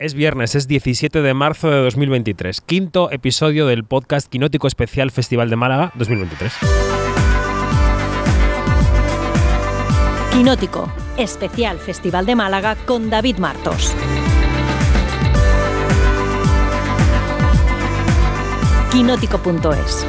Es viernes, es 17 de marzo de 2023, quinto episodio del podcast Quinótico Especial Festival de Málaga 2023. Quinótico, especial Festival de Málaga con David Martos. Quinótico.es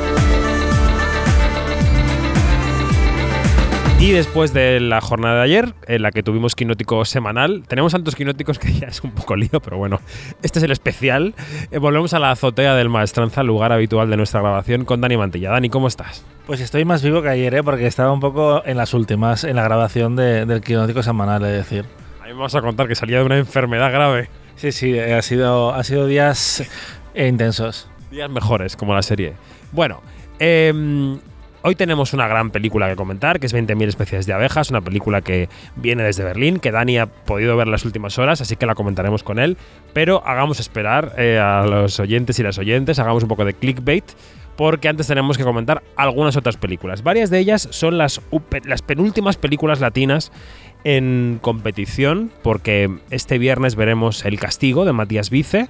Y después de la jornada de ayer, en la que tuvimos quinótico semanal, tenemos tantos quinóticos que ya es un poco lío, pero bueno, este es el especial. Eh, volvemos a la azotea del Maestranza, lugar habitual de nuestra grabación, con Dani Mantilla. Dani, ¿cómo estás? Pues estoy más vivo que ayer, ¿eh? porque estaba un poco en las últimas, en la grabación del quinótico semanal, es decir. A mí me vas a contar que salía de una enfermedad grave. Sí, sí, eh, ha sido, ha sido días intensos. Días mejores, como la serie. Bueno, eh, Hoy tenemos una gran película que comentar, que es 20.000 especies de abejas, una película que viene desde Berlín, que Dani ha podido ver las últimas horas, así que la comentaremos con él. Pero hagamos esperar eh, a los oyentes y las oyentes, hagamos un poco de clickbait, porque antes tenemos que comentar algunas otras películas. Varias de ellas son las, las penúltimas películas latinas en competición, porque este viernes veremos El Castigo de Matías Vice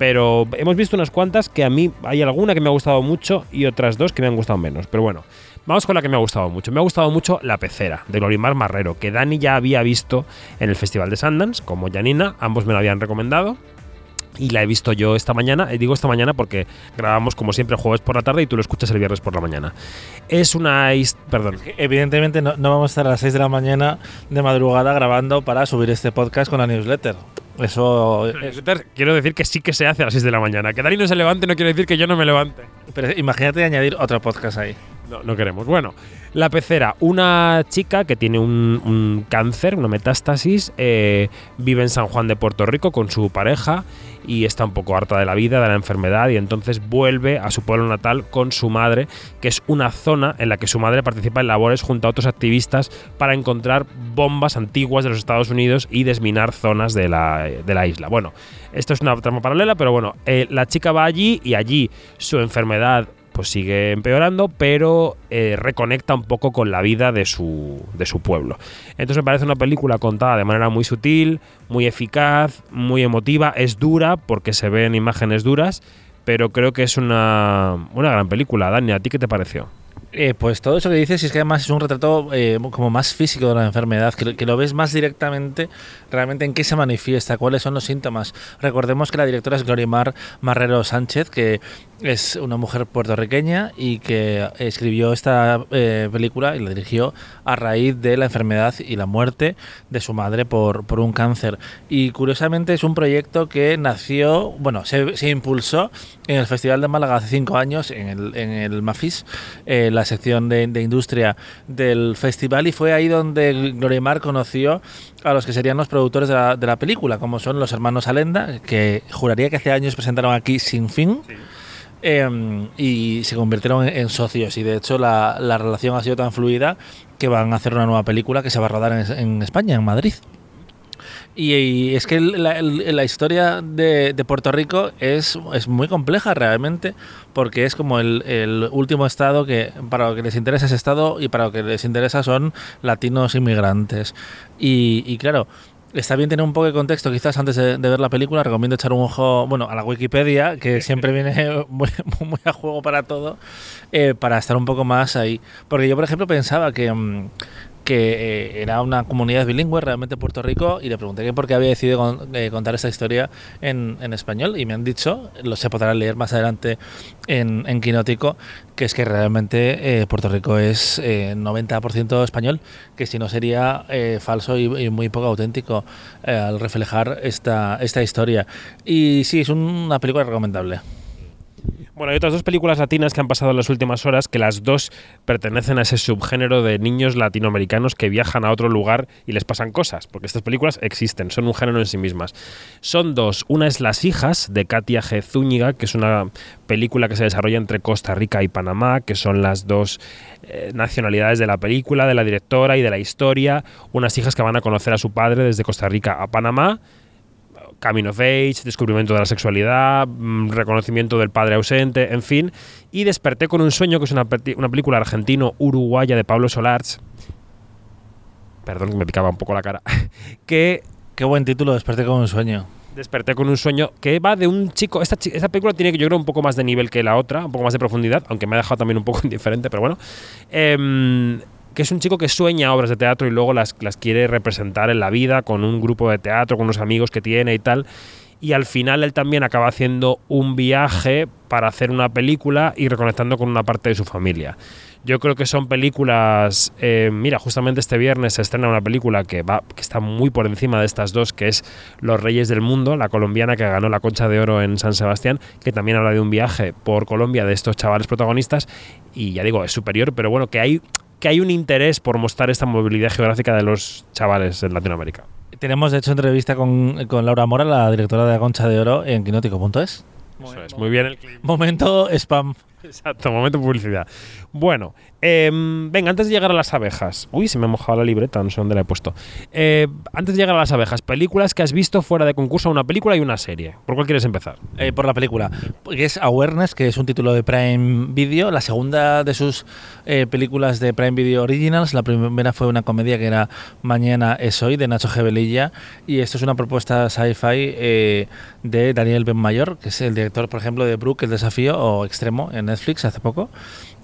pero hemos visto unas cuantas que a mí hay alguna que me ha gustado mucho y otras dos que me han gustado menos. Pero bueno, vamos con la que me ha gustado mucho. Me ha gustado mucho La Pecera, de Glorimar Marrero, que Dani ya había visto en el Festival de Sundance, como Janina, ambos me la habían recomendado. Y la he visto yo esta mañana, y digo esta mañana porque grabamos como siempre jueves por la tarde y tú lo escuchas el viernes por la mañana. Es una... Perdón. Evidentemente no, no vamos a estar a las 6 de la mañana de madrugada grabando para subir este podcast con la newsletter. Eso. quiero decir que sí que se hace a las 6 de la mañana. Que Dani no se levante no quiere decir que yo no me levante. Pero imagínate añadir otro podcast ahí. No, no queremos. Bueno, la pecera, una chica que tiene un, cáncer, una metástasis, eh, vive en San Juan de Puerto Rico con su pareja y está un poco harta de la vida, de la enfermedad y entonces vuelve a su pueblo natal con su madre, que es una zona en la que su madre participa en labores junto a otros activistas para encontrar bombas antiguas de los Estados Unidos y desminar zonas de la, de la isla. Bueno, esto es una trama paralela, pero bueno, eh, la chica va allí y allí su enfermedad pues sigue empeorando, pero eh, reconecta un poco con la vida de su, de su pueblo. Entonces me parece una película contada de manera muy sutil, muy eficaz, muy emotiva, es dura porque se ven imágenes duras, pero creo que es una, una gran película. Dani, ¿a ti qué te pareció? Eh, pues todo eso que dices es que además es un retrato eh, como más físico de la enfermedad, que, lo ves más directamente realmente en qué se manifiesta, cuáles son los síntomas. Recordemos que la directora es Glorimar Marrero Sánchez, que es una mujer puertorriqueña y que escribió esta eh, película y la dirigió a raíz de la enfermedad y la muerte de su madre por, por un cáncer. Y curiosamente es un proyecto que nació, bueno, se, se impulsó en el Festival de Málaga hace cinco años, en el, en el MAFIS, eh, la sección de, de, industria del festival, y fue ahí donde Glorimar conoció a los que serían los productores de la, película, como son los hermanos Alenda, que juraría que hace años presentaron aquí Sin Fin. Em, y se convirtieron en, socios y de hecho la, la, relación ha sido tan fluida que van a hacer una nueva película que se va a rodar en, España, en Madrid. Y, es que la, la historia de, de, Puerto Rico es, es, muy compleja realmente, porque es como el, el, último estado que para lo que les interesa ese estado y para lo que les interesa son latinos inmigrantes. Y claro, Está bien tener un poco de contexto, quizás antes de, ver la película. Recomiendo echar un ojo bueno, a la Wikipedia, que siempre viene muy, muy a juego para todo, eh, para estar un poco más ahí. Porque yo, por ejemplo, pensaba que, mm, que eh, era una comunidad bilingüe realmente Puerto Rico y le pregunté por qué había decidido eh, contar esta historia en, en, español y me han dicho, lo se podrá leer más adelante en, en Quinótico, que es que realmente eh, Puerto Rico es 90% español, que si no sería falso y, y, muy poco auténtico al reflejar esta, esta historia. Y sí, es una película recomendable. Bueno, hay otras dos películas latinas que han pasado en las últimas horas que las dos pertenecen a ese subgénero de niños latinoamericanos que viajan a otro lugar y les pasan cosas, porque estas películas existen, son un género en sí mismas. Son dos, una es Las hijas de Katia G. Zúñiga, que es una película que se desarrolla entre Costa Rica y Panamá, que son las dos eh, nacionalidades de la película, de la directora y de la historia, unas hijas que van a conocer a su padre desde Costa Rica a Panamá Camino of Age, descubrimiento de la sexualidad, mm, reconocimiento del padre ausente, en fin. Y desperté con un sueño, que es una, una película argentino-uruguaya de Pablo Solarz. Perdón, que me picaba un poco la cara. que. Qué buen título, Desperté con un sueño. desperté con un sueño que va de un chico. Esta, película tiene, yo creo, un poco más de nivel que la otra, un poco más de profundidad, aunque me ha dejado también un poco indiferente, pero bueno. Em, que es un chico que sueña obras de teatro y luego las, las quiere representar en la vida con un grupo de teatro, con unos amigos que tiene y tal. Y al final él también acaba haciendo un viaje para hacer una película y reconectando con una parte de su familia. Yo creo que son películas. eh, mira, justamente este viernes se estrena una película que va, que está muy por encima de estas dos, que es Los Reyes del Mundo, la colombiana que ganó la Concha de Oro en San Sebastián, que también habla de un viaje por Colombia de estos chavales protagonistas. Y ya digo, es superior, pero bueno, que hay que hay un interés por mostrar esta movilidad geográfica de los chavales en Latinoamérica. Tenemos, de hecho, entrevista con, con Laura Mora, la directora de la Concha de Oro, en quinótico.es. Eso es, muy bien el clip. Momento spam. Exacto, momento publicidad. Bueno, em, venga, antes de llegar a las abejas. Uy, se me ha mojado la libreta, no sé dónde la he puesto. Eh, antes de llegar a las abejas, películas que has visto fuera de concurso, una película y una serie. ¿Por cuál quieres empezar? Eh, por la película, que es Awareness, que es un título de Prime Video, la segunda de sus eh, películas de Prime Video Originals. La primera fue una comedia que era Mañana es hoy, de Nacho Gebelilla, y esto es una propuesta sci-fi de Daniel Benmayor, que es el director, por ejemplo, de Brooke, El Desafío, o Extremo, en Netflix hace poco.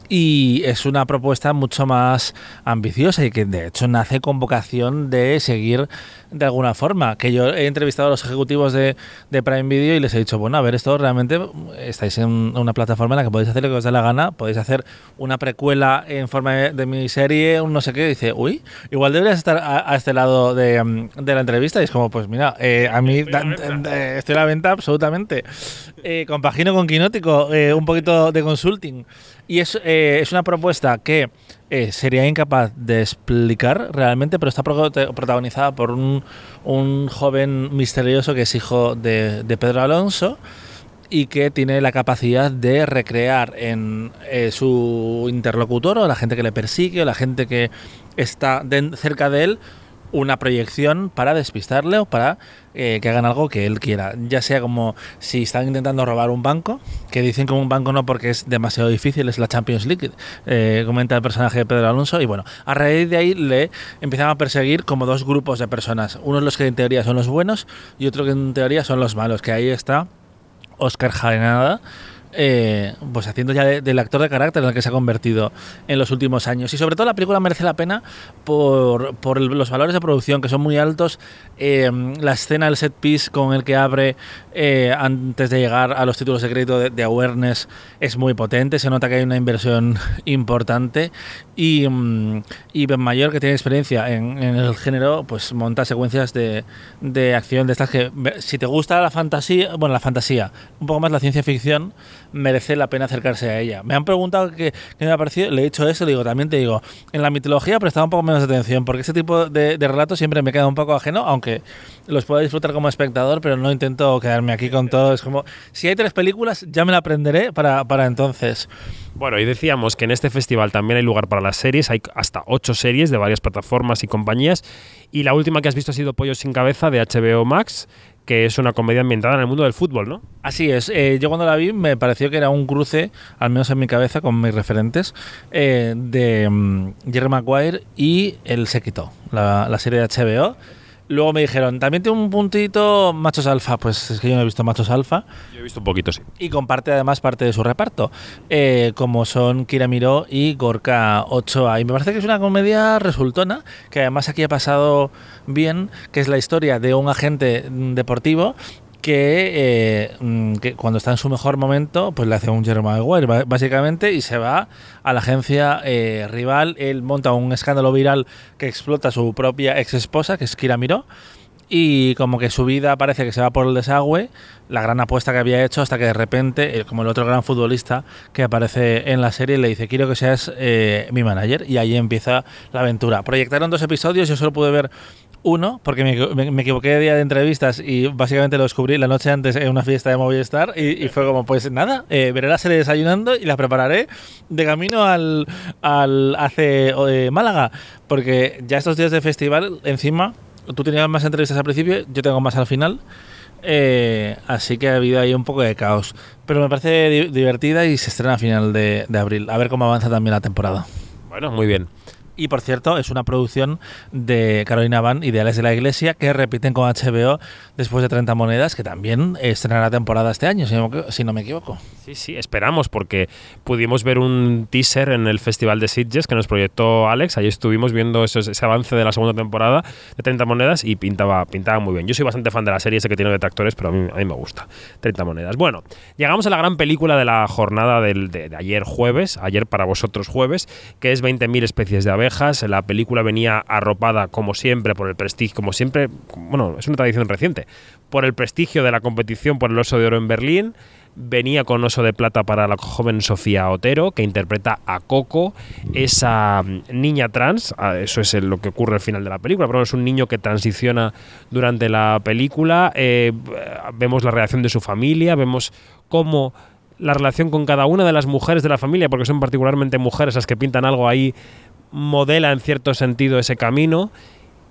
Y es una propuesta mucho más ambiciosa y que de hecho nace con vocación de seguir de alguna forma. Que yo he entrevistado a los ejecutivos de, de Prime Video y les he dicho, bueno, a ver, esto realmente estáis en una plataforma en la que podéis hacer lo que os dé la gana, podéis hacer una precuela en forma de, de miniserie, un no sé qué. Y dice, uy, igual deberías estar a, a este lado de, mm, de la entrevista. Y es como, pues mira, eh, a mí da- eh, estoy a la venta absolutamente. Eh, compagino con Quinótico, eh, un poquito de consulting. Y es, eh, es una propuesta que eh, sería incapaz de explicar realmente, pero está pro- protagonizada por un, un joven misterioso que es hijo de, de Pedro Alonso y que tiene la capacidad de recrear en eh, su interlocutor o la gente que le persigue o la gente que está den- cerca de él una proyección para despistarle o para eh, que hagan algo que él quiera. Ya sea como si están intentando robar un banco, que dicen como un banco no porque es demasiado difícil, es la Champions League, eh, comenta el personaje de Pedro Alonso. Y bueno, a raíz de ahí le empiezan a perseguir como dos grupos de personas. Unos los que en teoría son los buenos y otros que en teoría son los malos, que ahí está Oscar Jaenada, eh, pues haciendo ya de- del actor de carácter en el que se ha convertido en los últimos años. Y sobre todo la película merece la pena por, por los valores de producción que son muy altos. Eh, la escena, el set piece con el que abre eh, antes de llegar a los títulos de crédito de, de Awareness es muy potente. Se nota que hay una inversión importante. Y, mm, y Ben Mayor, que tiene experiencia en, en el género, pues monta secuencias de, de acción de estas que, si te gusta la fantasía, bueno, la fantasía, un poco más la ciencia ficción, merece la pena acercarse a ella. Me han preguntado qué, me ha parecido, le he dicho eso, digo, también te digo, en la mitología prestaba un poco menos atención, porque este tipo de, de relatos siempre me queda un poco ajeno, aunque los puedo disfrutar como espectador, pero no intento quedarme aquí con todo. Es como, si hay tres películas, ya me la aprenderé para, para entonces. Bueno, y decíamos que en este festival también hay lugar para las series, hay hasta ocho series de varias plataformas y compañías, y la última que has visto ha sido Pollo sin cabeza de HBO Max, que es una comedia ambientada en el mundo del fútbol, ¿no? Así es. eh, yo cuando la vi me pareció que era un cruce, al menos en mi cabeza, con mis referentes, eh, de mm, Jerry Maguire y El Séquito, la, la serie de HBO. Luego me dijeron, también tiene un puntito Machos Alfa. Pues es que yo no he visto Machos Alfa. Yo he visto un poquito, sí. Y comparte además parte de su reparto, eh, como son Kira Miró y Gorka Ochoa. Y me parece que es una comedia resultona, que además aquí ha pasado bien, que es la historia de un agente deportivo que, eh, mm, que cuando está en su mejor momento, pues le hace un Jeremy Maguire, básicamente, y se va a la agencia eh, rival. Él monta un escándalo viral que explota a su propia ex esposa, que es Kira Miró y como que su vida parece que se va por el desagüe, la gran apuesta que había hecho hasta que de repente, eh, como el otro gran futbolista que aparece en la serie, le dice, quiero que seas eh, mi manager y ahí empieza la aventura. Proyectaron dos episodios, yo solo pude ver uno, porque me, me- me equivoqué de día de entrevistas y básicamente lo descubrí la noche antes en una fiesta de Movistar y, y fue como, pues nada, eh, veré la serie desayunando y la prepararé de camino al, al hace eh, Málaga, porque ya estos días de festival, encima, tú tenías más entrevistas al principio, yo tengo más al final. eh, así que ha habido ahí un poco de caos. Pero me parece di- divertida y se estrena a final de, de abril. A ver cómo avanza también la temporada. Bueno, muy bien. Y por cierto, es una producción de Carolina Van, Ideales de la Iglesia, que repiten con HBO después de 30 monedas, que también estrenará temporada este año, si no, me equivoco. Sí, sí, esperamos, porque pudimos ver un teaser en el Festival de Sitges que nos proyectó Alex. Ahí estuvimos viendo ese, avance de la segunda temporada de 30 monedas y pintaba, pintaba muy bien. Yo soy bastante fan de la serie, sé que tiene detractores, pero a mí, a mí me gusta. 30 monedas. Bueno, llegamos a la gran película de la jornada del, de, de ayer jueves, ayer para vosotros jueves, que es 20.000 especies de abejas. La película venía arropada, como siempre, por el prestigio, como siempre, bueno, es una tradición reciente, por el prestigio de la competición por el Oso de Oro en Berlín. Venía con Oso de Plata para la joven Sofía Otero, que interpreta a Coco, esa mm, niña trans. ah, Eso es lo que ocurre al final de la película, pero es un niño que transiciona durante la película. eh, vemos la reacción de su familia, vemos cómo la relación con cada una de las mujeres de la familia, porque son particularmente mujeres las que pintan algo ahí, modela en cierto sentido ese camino.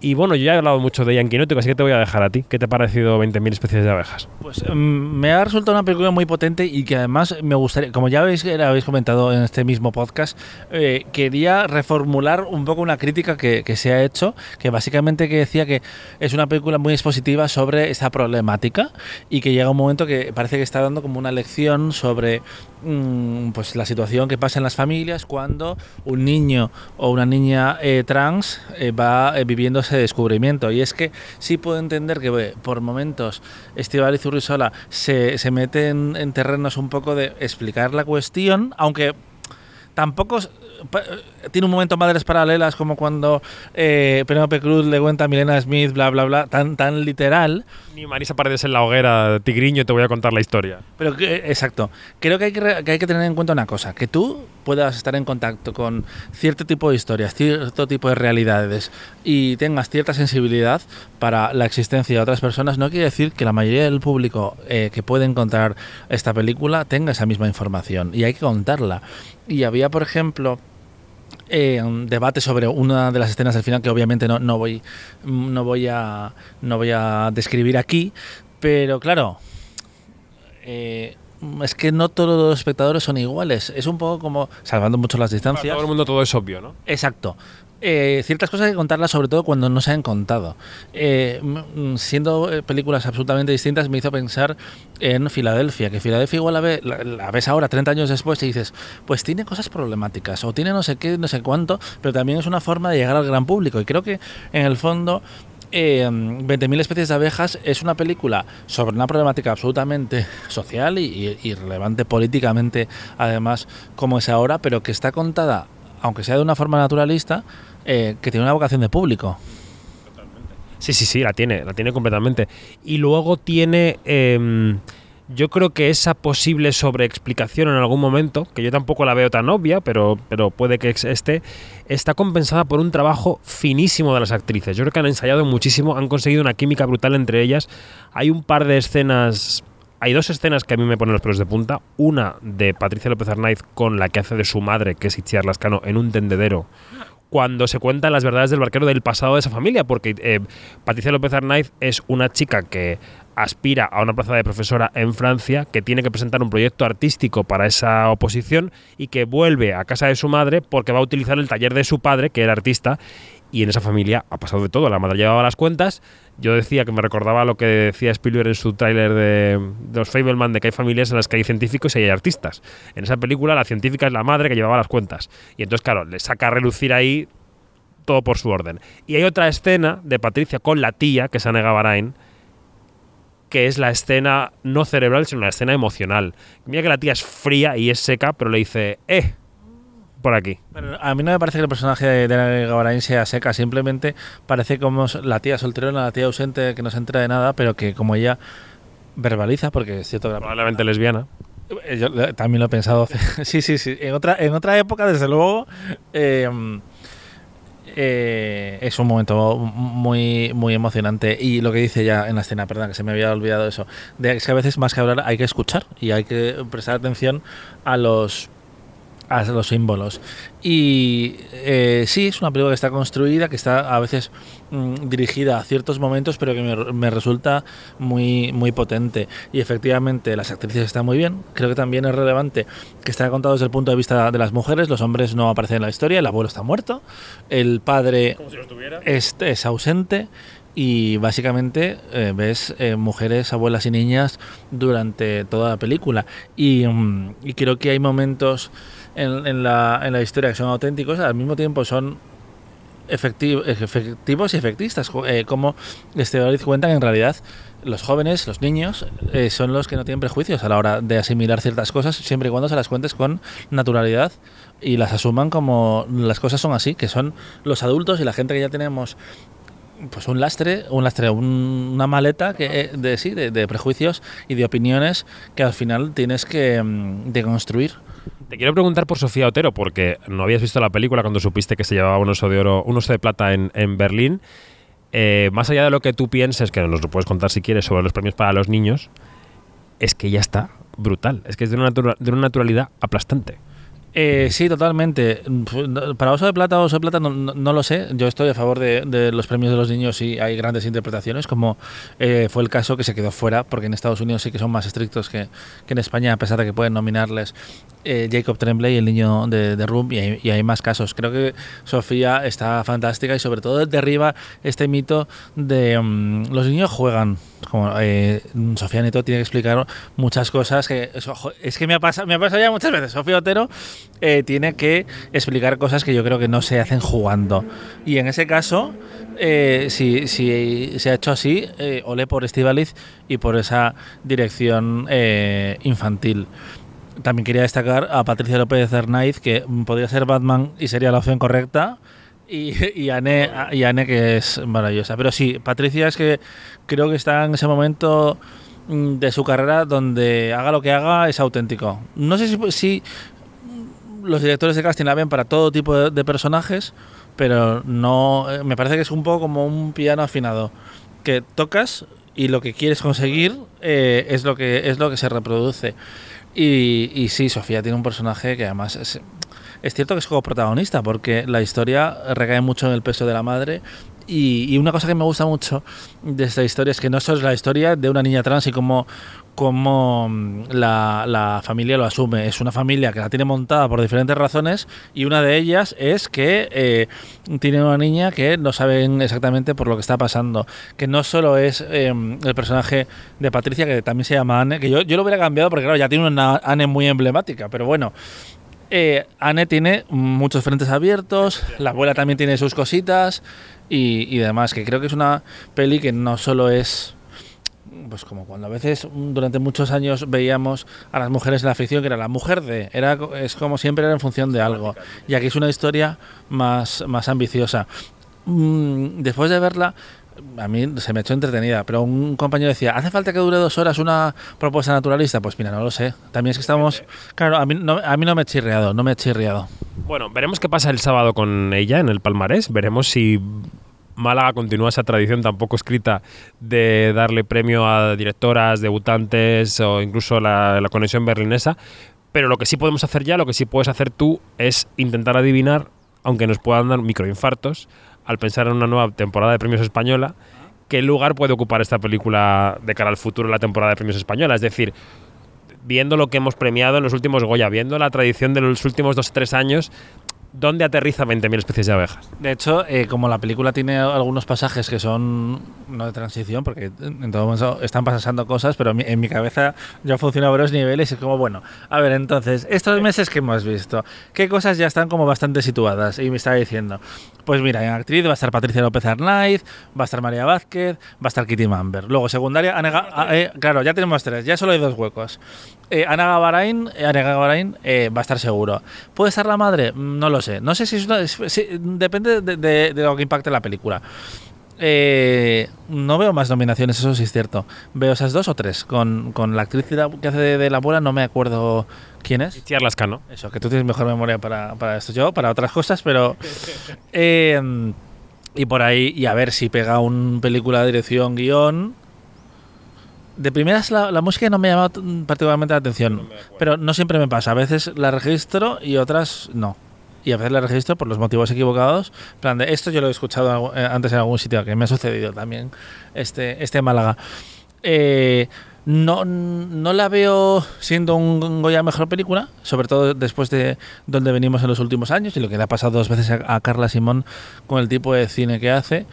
Y bueno, yo ya he hablado mucho de ella en así que te voy a dejar a ti. ¿Qué te ha parecido 20.000 especies de abejas? Pues mm, me ha resultado una película muy potente y que además me gustaría, como ya habéis, habéis comentado en este mismo podcast, eh, quería reformular un poco una crítica que, que se ha hecho, que básicamente que decía que es una película muy expositiva sobre esta problemática y que llega un momento que parece que está dando como una lección sobre pues la situación que pasa en las familias cuando un niño o una niña eh, trans eh, va eh, viviendo ese descubrimiento. Y es que sí puedo entender que por momentos Estivaliz Urrisola se, se mete en, en terrenos un poco de explicar la cuestión, aunque tampoco tiene un momento madres paralelas como cuando eh, Penélope Cruz le cuenta a Milena Smith, bla, bla, bla, tan literal. Ni Marisa Paredes en la hoguera, Tigriño, te voy a contar la historia. Pero exacto. Creo que hay que, re- que hay que tener en cuenta una cosa, que tú puedas estar en contacto con cierto tipo de historias, cierto tipo de realidades y tengas cierta sensibilidad para la existencia de otras personas, no quiere decir que la mayoría del público eh, que puede encontrar esta película tenga esa misma información y hay que contarla. Y había, por ejemplo, eh, un debate sobre una de las escenas del final que obviamente no, no voy no voy a no voy a describir aquí pero claro eh, es que no todos los espectadores son iguales es un poco como salvando mucho las Para distancias todo el mundo todo es obvio, ¿no? Exacto. Eh, ciertas cosas hay que contarlas sobre todo cuando no se han contado. Eh, siendo eh, películas absolutamente distintas me hizo pensar en Filadelfia, que Filadelfia igual la, ve- la- la ves ahora 30 años después y dices, pues tiene cosas problemáticas o tiene no sé qué, no sé cuánto, pero también es una forma de llegar al gran público y creo que en el fondo... Eh, 20.000 especies de abejas es una película sobre una problemática absolutamente social y relevante políticamente, además, como es ahora, pero que está contada aunque sea de una forma naturalista, eh, que tiene una vocación de público. Sí, sí, sí, la tiene, la tiene completamente. Y luego tiene, em, yo creo que esa posible sobreexplicación en algún momento, que yo tampoco la veo tan obvia, pero, pero puede que esté, está compensada por un trabajo finísimo de las actrices. Yo creo que han ensayado muchísimo, han conseguido una química brutal entre ellas. Hay un par de escenas... Hay dos escenas que a mí me ponen los pelos de punta. Una de Patricia López Arnaiz con la que hace de su madre, que es Itziar Lascano, en un tendedero cuando se cuentan las verdades del barquero del pasado de esa familia, porque eh, Patricia López Arnaiz es una chica que aspira a una plaza de profesora en Francia, que tiene que presentar un proyecto artístico para esa oposición y que vuelve a casa de su madre porque va a utilizar el taller de su padre, que era artista, y en esa familia ha pasado de todo. La madre llevaba las cuentas. Yo decía que me recordaba lo que decía Spielberg en su tráiler de, los Fableman, de que hay familias en las que hay científicos y hay artistas. En esa película la científica es la madre que llevaba las cuentas. Y entonces, claro, le saca a relucir ahí todo por su orden. Y hay otra escena de Patricia con la tía, que es Anne Gavarain, que es la escena no cerebral, sino la escena emocional. Mira que la tía es fría y es seca, pero le dice, eh, por aquí. Pero a mí no me parece que el personaje de, de Gavarain sea seca, simplemente parece como la tía solterona, la tía ausente que no se entera de nada, pero que como ella verbaliza, porque es cierto que la- Probablemente lesbiana. Eh, Yo eh, también lo he pensado. sí, sí, sí. En otra, en otra época, desde luego, eh, eh, es un momento muy, muy emocionante. Y lo que dice ya en la escena, perdón, que se me había olvidado eso, de que a veces más que hablar hay que escuchar y hay que prestar atención a los a los símbolos. Y eh, sí, es una película que está construida, que está a veces mm, dirigida a ciertos momentos, pero que me, me, resulta muy, muy potente. Y efectivamente, las actrices están muy bien. Creo que también es relevante que está contado desde el punto de vista de las mujeres. Los hombres no aparecen en la historia, el abuelo está muerto, el padre es, es ausente y básicamente eh, ves eh, mujeres, abuelas y niñas durante toda la película. Y, mm, y creo que hay momentos en, en, la, en, la, historia que son auténticos, al mismo tiempo son efectivos, efectivos y efectistas, eh, como Estebaliz cuenta que en realidad los jóvenes, los niños, eh, son los que no tienen prejuicios a la hora de asimilar ciertas cosas, siempre y cuando se las cuentes con naturalidad y las asuman como las cosas son así, que son los adultos y la gente que ya tenemos pues un lastre, un lastre, un, una maleta que, eh, de, sí, de, de, prejuicios y de opiniones que al final tienes que mm, deconstruir. Te quiero preguntar por Sofía Otero, porque no habías visto la película cuando supiste que se llevaba un oso de oro, un oso de plata en, en Berlín. Eh, más allá de lo que tú pienses, que nos lo puedes contar si quieres, sobre los premios para los niños, es que ya está brutal. Es que es de una, de una naturalidad aplastante. Eh, sí, totalmente. Para Oso de Plata o Oso de Plata no, no, lo sé. Yo estoy a favor de, los premios de los niños y hay grandes interpretaciones, como eh, fue el caso que se quedó fuera, porque en Estados Unidos sí que son más estrictos que, que en España, a pesar de que pueden nominarles eh, Jacob Tremblay, el niño de, de Room, y hay, y hay, más casos. Creo que Sofía está fantástica y sobre todo derriba este mito de um, los niños juegan. Como eh, Sofía Neto tiene que explicar muchas cosas que es que me ha pasado, me ha pasado ya muchas veces. Sofía Otero eh, tiene que explicar cosas que yo creo que no se hacen jugando. Y en ese caso, eh, si, si, se ha hecho así, eh, ole por Estivaliz y por esa dirección infantil. También quería destacar a Patricia López Hernáiz, que podría ser Batman y sería la opción correcta. Y, y, Anne, y Anne, que es maravillosa. Pero sí, Patricia es que creo que está en ese momento mm, de su carrera donde haga lo que haga es auténtico. No sé si, si los directores de casting la ven para todo tipo de, de, personajes, pero no. eh, Me parece que es un poco como un piano afinado. Que tocas y lo que quieres conseguir eh, es, lo que, es lo que se reproduce. Y, y sí, Sofía tiene un personaje que además es, es cierto que es como protagonista, porque la historia recae mucho en el peso de la madre y, y, una cosa que me gusta mucho de esta historia es que no solo es la historia de una niña trans y cómo, cómo la, la, familia lo asume. Es una familia que la tiene montada por diferentes razones y una de ellas es que eh, tiene una niña que no saben exactamente por lo que está pasando. Que no solo es eh, el personaje de Patricia, que también se llama Anne, que yo, yo lo hubiera cambiado porque claro, ya tiene una Anne muy emblemática, pero bueno. Eh, Anne tiene muchos frentes abiertos, la abuela también tiene sus cositas y, y demás, que creo que es una peli que no solo es pues como cuando a veces durante muchos años veíamos a las mujeres en la ficción que era la mujer de era es como siempre era en función de algo. Y aquí es una historia más más ambiciosa. Mm, después de verla a mí se me ha hecho entretenida, pero un compañero decía, ¿hace falta que dure dos horas una propuesta naturalista? Pues mira, no lo sé. También es que estamos... Claro, a mí no, a mí no me he chirriado, no me he chirriado. Bueno, veremos qué pasa el sábado con ella en el Palmarés. Veremos si Málaga continúa esa tradición tampoco escrita de darle premio a directoras, debutantes o incluso la, la, conexión berlinesa. Pero lo que sí podemos hacer ya, lo que sí puedes hacer tú, es intentar adivinar, aunque nos puedan dar microinfartos, al pensar en una nueva temporada de premios española, qué lugar puede ocupar esta película de cara al futuro la temporada de premios española. Es decir, viendo lo que hemos premiado en los últimos Goya, viendo la tradición de los últimos dos o tres años, ¿dónde aterriza 20.000 especies de abejas? De hecho, eh, como la película tiene algunos pasajes que son no de transición, porque en todo momento están pasando cosas, pero en mi cabeza ya funciona a varios niveles y es como, bueno, a ver, entonces, estos meses que hemos visto, ¿qué cosas ya están como bastante situadas? Y me está diciendo, pues mira, en actriz va a estar Patricia López Arnaiz, va a estar María Vázquez, va a estar Kitty Mamber. Luego, secundaria, Ana, eh, claro, ya tenemos tres, ya solo hay dos huecos. Eh, Ana Gavarain, Ana Gavarain eh, va a estar seguro. ¿Puede ser la madre? No lo sé. No sé si, es una, si depende de, de, de, lo que impacte la película. Eh, no veo más nominaciones, eso sí es cierto. Veo esas dos o tres. Con, con la actriz que hace de, de, la abuela, no me acuerdo quién es. Itziar Lascano. Eso, que tú tienes mejor memoria para, para esto. Yo, para otras cosas, pero. Eh, y por ahí, y a ver si pega un película de dirección, guion De primeras la, la música no me llama particularmente la atención, pero no siempre me pasa. A veces la registro y otras no. Y a veces la registro por los motivos equivocados. Plan de esto yo lo he escuchado eh, antes en algún sitio, que me ha sucedido también este, este Málaga. Eh, no, no la veo siendo un Goya mejor película, sobre todo después de donde venimos en los últimos años y lo que le ha pasado dos veces a, a Carla Simón con el tipo de cine que hace.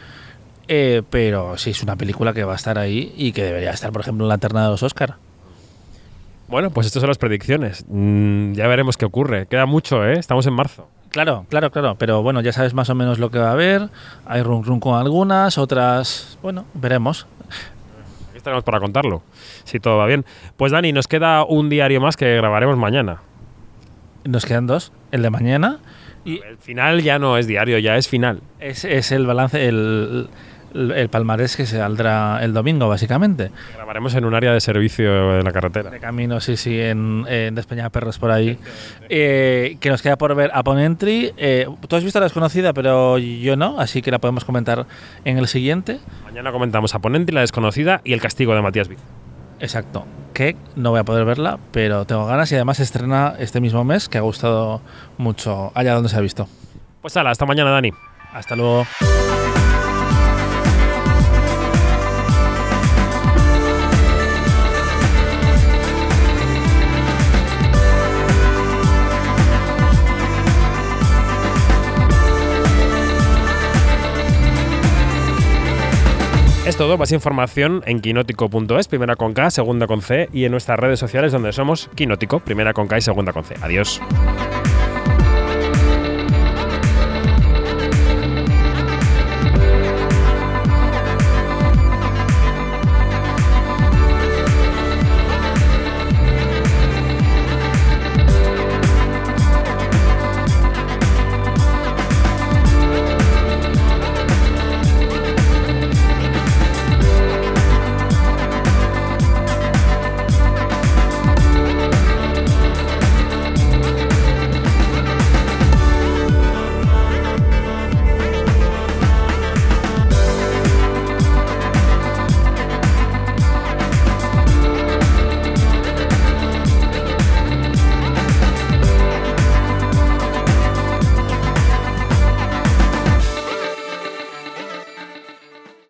Eh, pero sí es una película que va a estar ahí y que debería estar, por ejemplo, en la terna de los Oscar. Bueno, pues estas son las predicciones. Mm, ya veremos qué ocurre. Queda mucho, ¿eh? Estamos en marzo. Claro, claro, claro. Pero bueno, ya sabes más o menos lo que va a haber. Hay run run con algunas, otras. Bueno, veremos. Estaremos para contarlo, si todo va bien. Pues Dani, nos queda un diario más que grabaremos mañana. Nos quedan dos. El de mañana y El final ya no es diario, ya es final. es, es el balance, el, el, palmarés que se saldrá el domingo, básicamente. Grabaremos en un área de servicio de la carretera. De camino, sí, sí, en, en Despeñaperros por ahí. Eh, que nos queda por ver Upon Entry. Eh, Tú has visto la desconocida, pero yo no, así que la podemos comentar en el siguiente. Mañana comentamos a Ponente, la desconocida y el castigo de Matías Viz. Exacto. Que no voy a poder verla, pero tengo ganas y además se estrena este mismo mes, que ha gustado mucho allá donde se ha visto. Pues hala, hasta mañana, Dani. Hasta luego. Es todo, más información en quinótico.es, primera con K, segunda con C, y en nuestras redes sociales donde somos Quinótico, primera con K y segunda con C. Adiós.